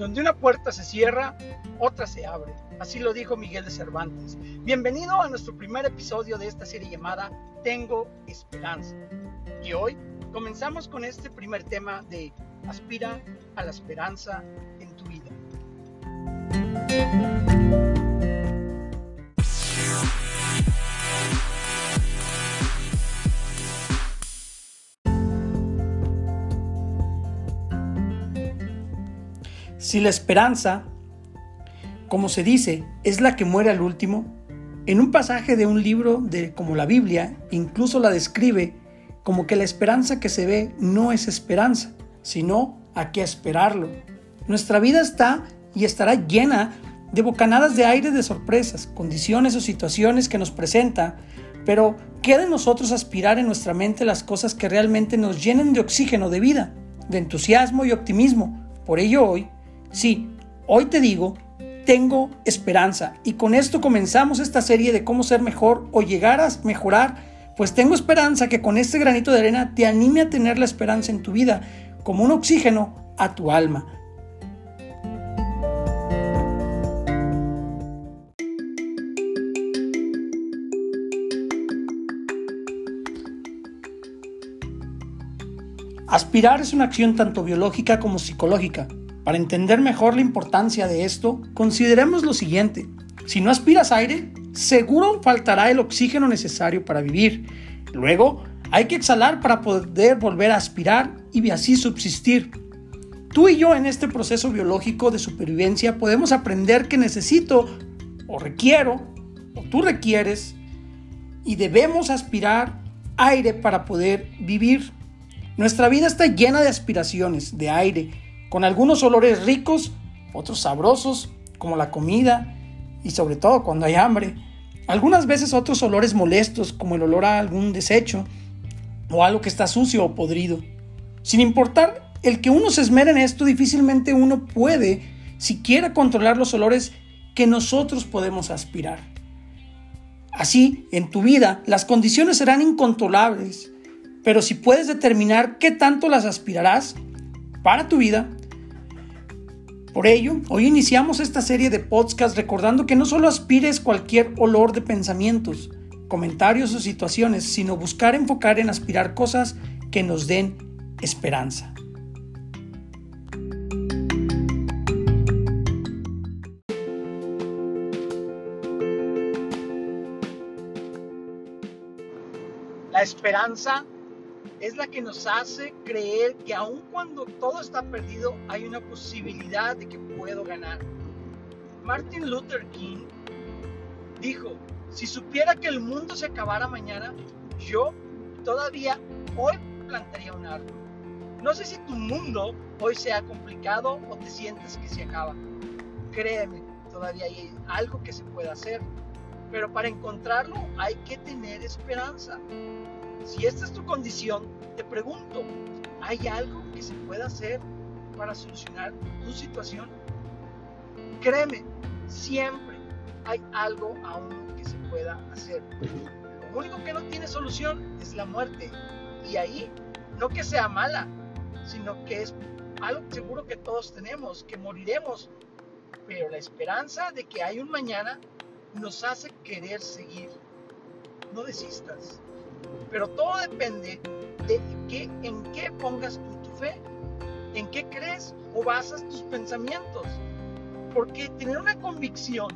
Donde una puerta se cierra, otra se abre. Así lo dijo Miguel de Cervantes. Bienvenido a nuestro primer episodio de esta serie llamada Tengo Esperanza. Y hoy comenzamos con este primer tema de Aspira a la esperanza en tu vida. Si la esperanza, como se dice, es la que muere al último, en un pasaje de un libro de como la Biblia incluso la describe como que la esperanza que se ve no es esperanza, sino a qué esperarlo. Nuestra vida está y estará llena de bocanadas de aire de sorpresas, condiciones o situaciones que nos presenta, pero queda en nosotros aspirar en nuestra mente las cosas que realmente nos llenen de oxígeno de vida, de entusiasmo y optimismo. Por ello hoy Sí, hoy te digo, tengo esperanza. Y con esto comenzamos esta serie de cómo ser mejor o llegar a mejorar. Pues tengo esperanza que con este granito de arena te anime a tener la esperanza en tu vida como un oxígeno a tu alma. Aspirar es una acción tanto biológica como psicológica. Para entender mejor la importancia de esto, consideremos lo siguiente. Si no aspiras aire, seguro faltará el oxígeno necesario para vivir. Luego, hay que exhalar para poder volver a aspirar y así subsistir. Tú y yo en este proceso biológico de supervivencia podemos aprender que necesito o requiero o tú requieres y debemos aspirar aire para poder vivir. Nuestra vida está llena de aspiraciones, de aire, con algunos olores ricos, otros sabrosos, como la comida y sobre todo cuando hay hambre. Algunas veces otros olores molestos, como el olor a algún desecho o algo que está sucio o podrido. Sin importar el que uno se esmere en esto, difícilmente uno puede siquiera controlar los olores que nosotros podemos aspirar. Así, en tu vida, las condiciones serán incontrolables, pero si puedes determinar qué tanto las aspirarás para tu vida, por ello, hoy iniciamos esta serie de podcasts recordando que no solo aspires cualquier olor de pensamientos, comentarios o situaciones, sino buscar enfocar en aspirar cosas que nos den esperanza. La esperanza es la que nos hace creer que aun cuando todo está perdido hay una posibilidad de que puedo ganar. Martin Luther King dijo, si supiera que el mundo se acabara mañana, yo todavía hoy plantaría un árbol. No sé si tu mundo hoy sea complicado o te sientes que se acaba. Créeme, todavía hay algo que se puede hacer. Pero para encontrarlo hay que tener esperanza. Si esta es tu condición, te pregunto, ¿hay algo que se pueda hacer para solucionar tu situación? Créeme, siempre hay algo aún que se pueda hacer. Lo único que no tiene solución es la muerte. Y ahí, no que sea mala, sino que es algo seguro que todos tenemos, que moriremos. Pero la esperanza de que hay un mañana nos hace querer seguir. No desistas. Pero todo depende de qué, en qué pongas tu fe, en qué crees o basas tus pensamientos. Porque tener una convicción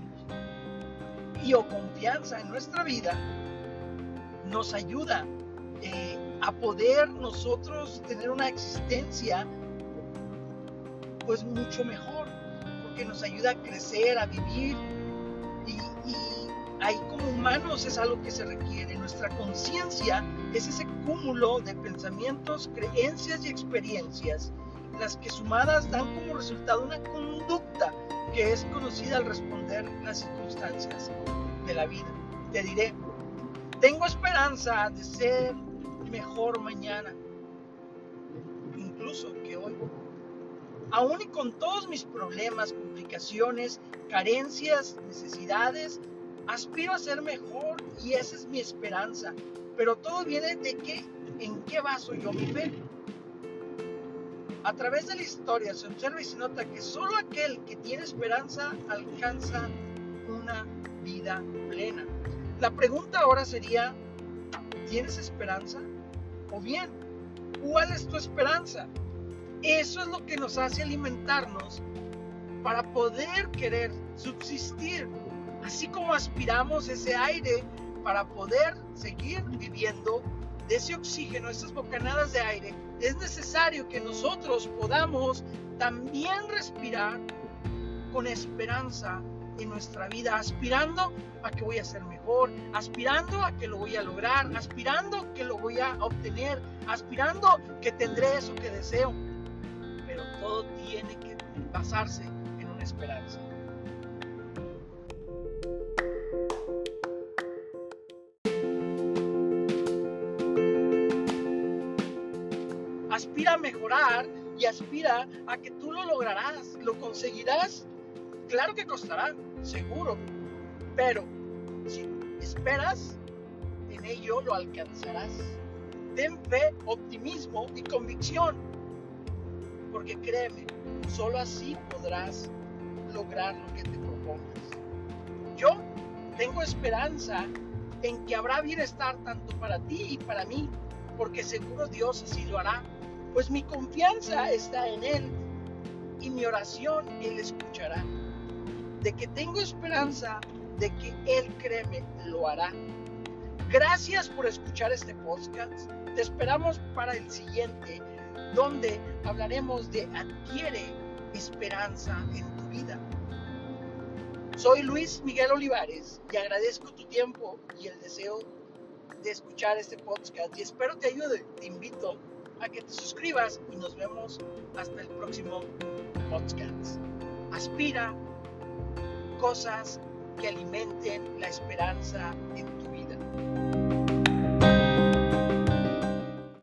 y o confianza en nuestra vida nos ayuda eh, a poder nosotros tener una existencia pues mucho mejor, porque nos ayuda a crecer, a vivir y ahí como humanos es algo que se requiere. Nuestra conciencia es ese cúmulo de pensamientos, creencias y experiencias, las que sumadas dan como resultado una conducta que es conocida al responder las circunstancias de la vida. Te diré, tengo esperanza de ser mejor mañana, incluso que hoy. Aún y con todos mis problemas, complicaciones, carencias, necesidades, aspiro a ser mejor y esa es mi esperanza. Pero todo viene de qué, en qué baso yo mi fe. A través de la historia se observa y se nota que solo aquel que tiene esperanza alcanza una vida plena. La pregunta ahora sería, ¿tienes esperanza? O bien, ¿cuál es tu esperanza? Eso es lo que nos hace alimentarnos para poder querer subsistir, así como aspiramos ese aire para poder seguir viviendo de ese oxígeno, esas bocanadas de aire, es necesario que nosotros podamos también respirar con esperanza en nuestra vida, aspirando a que voy a ser mejor, aspirando a que lo voy a lograr, aspirando que lo voy a obtener, aspirando que tendré eso que deseo. Pero todo tiene que basarse en una esperanza. Aspira a mejorar y aspira a que tú lo lograrás, lo conseguirás. Claro que costará, seguro, pero si esperas, en ello lo alcanzarás. Ten fe, optimismo y convicción, porque créeme, solo así podrás lograr lo que te propongas. Yo tengo esperanza en que habrá bienestar tanto para ti y para mí, porque seguro Dios así lo hará pues mi confianza está en Él y mi oración Él escuchará. De que tengo esperanza de que Él, créeme, lo hará. Gracias por escuchar este podcast. Te esperamos para el siguiente, donde hablaremos de adquiere esperanza en tu vida. Soy Luis Miguel Olivares y agradezco tu tiempo y el deseo de escuchar este podcast y espero te ayude. Te invito a que te suscribas y nos vemos hasta el próximo podcast. Aspira cosas que alimenten la esperanza en tu vida.